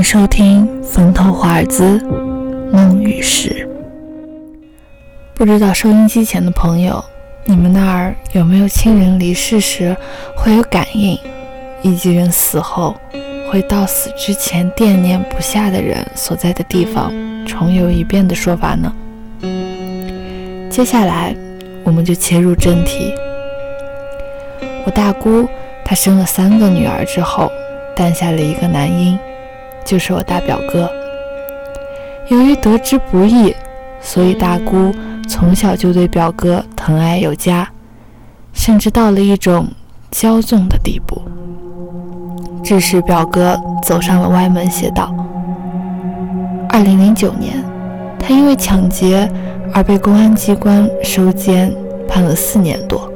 迎收听《风头华尔兹梦与时》。不知道收音机前的朋友，你们那儿有没有亲人离世时会有感应，以及人死后会到死之前惦念不下的人所在的地方重游一遍的说法呢？接下来，我们就切入正题。我大姑她生了三个女儿之后，诞下了一个男婴。就是我大表哥。由于得之不易，所以大姑从小就对表哥疼爱有加，甚至到了一种骄纵的地步，致使表哥走上了歪门邪道。二零零九年，他因为抢劫而被公安机关收监，判了四年多。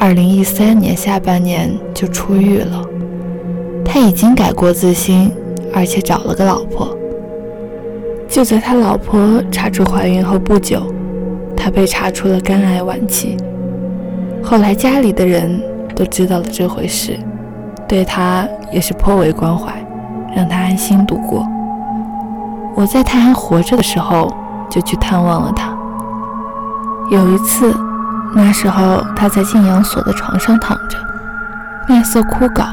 二零一三年下半年就出狱了。他已经改过自新。而且找了个老婆。就在他老婆查出怀孕后不久，他被查出了肝癌晚期。后来家里的人都知道了这回事，对他也是颇为关怀，让他安心度过。我在他还活着的时候就去探望了他。有一次，那时候他在静养所的床上躺着，面色枯槁。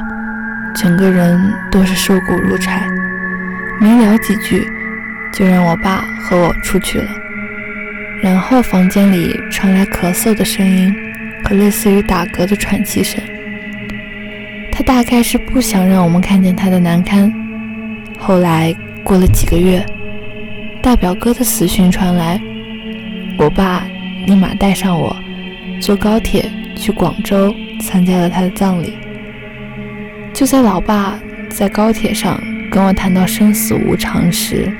整个人都是瘦骨如柴，没聊几句，就让我爸和我出去了。然后房间里传来咳嗽的声音和类似于打嗝的喘气声。他大概是不想让我们看见他的难堪。后来过了几个月，大表哥的死讯传来，我爸立马带上我，坐高铁去广州参加了他的葬礼。就在老爸在高铁上跟我谈到生死无常时，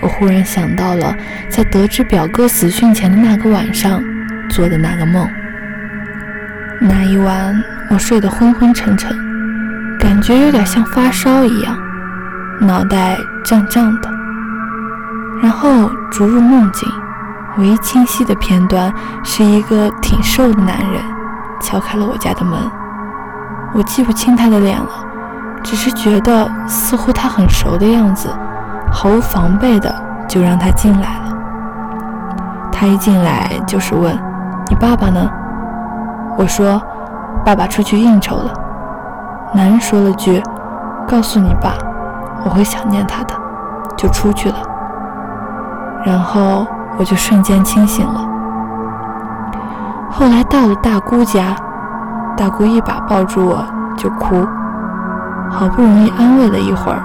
我忽然想到了在得知表哥死讯前的那个晚上做的那个梦。那一晚我睡得昏昏沉沉，感觉有点像发烧一样，脑袋胀胀的。然后逐入梦境，唯一清晰的片段是一个挺瘦的男人敲开了我家的门。我记不清他的脸了，只是觉得似乎他很熟的样子，毫无防备的就让他进来了。他一进来就是问：“你爸爸呢？”我说：“爸爸出去应酬了。”男人说了句：“告诉你爸，我会想念他的。”就出去了。然后我就瞬间清醒了。后来到了大姑家。大姑一把抱住我就哭，好不容易安慰了一会儿，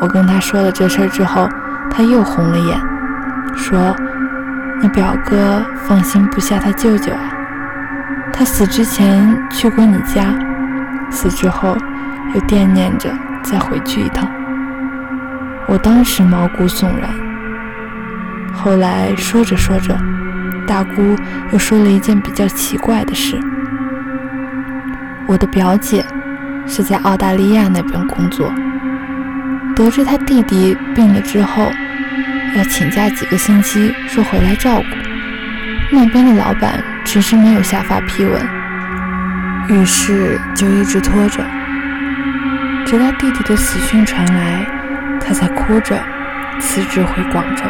我跟她说了这事儿之后，她又红了眼，说：“你表哥放心不下他舅舅啊，他死之前去过你家，死之后又惦念着再回去一趟。”我当时毛骨悚然。后来说着说着，大姑又说了一件比较奇怪的事。我的表姐是在澳大利亚那边工作，得知她弟弟病了之后，要请假几个星期，说回来照顾。那边的老板迟迟没有下发批文，于是就一直拖着，直到弟弟的死讯传来，她才哭着辞职回广州。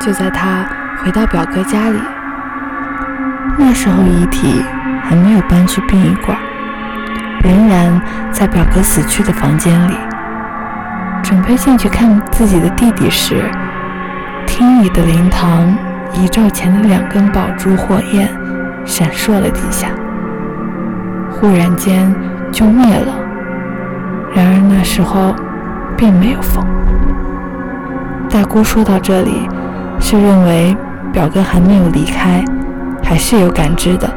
就在她回到表哥家里，那时候遗体。还没有搬去殡仪馆，仍然在表哥死去的房间里。准备进去看自己的弟弟时，厅里的灵堂遗照前的两根宝珠火焰闪烁了几下，忽然间就灭了。然而那时候并没有风。大姑说到这里，是认为表哥还没有离开，还是有感知的。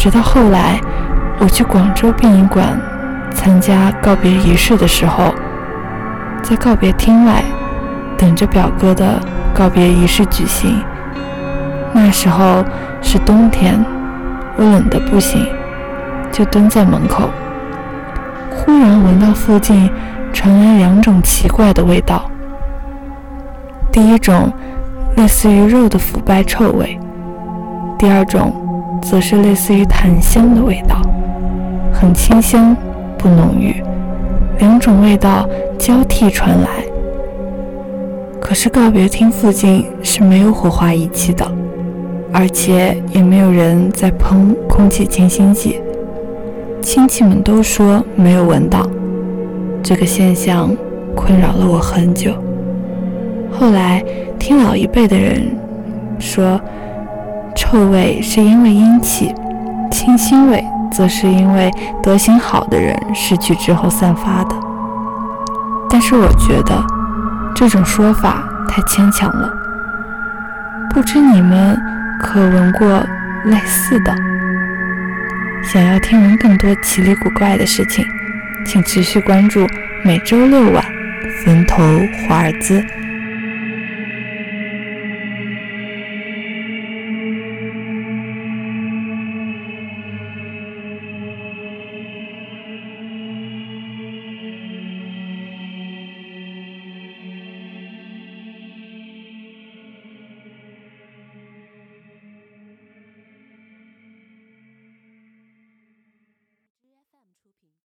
直到后来，我去广州殡仪馆参加告别仪式的时候，在告别厅外等着表哥的告别仪式举行。那时候是冬天，我冷得不行，就蹲在门口。忽然闻到附近传来两种奇怪的味道。第一种类似于肉的腐败臭味，第二种。则是类似于檀香的味道，很清香，不浓郁。两种味道交替传来。可是告别厅附近是没有火化仪器的，而且也没有人在喷空气清新剂。亲戚们都说没有闻到，这个现象困扰了我很久。后来听老一辈的人说，臭味是因为阴气，清新味则是因为德行好的人逝去之后散发的。但是我觉得这种说法太牵强了。不知你们可闻过类似的？想要听闻更多奇离古怪的事情，请持续关注每周六晚《坟头华尔兹》。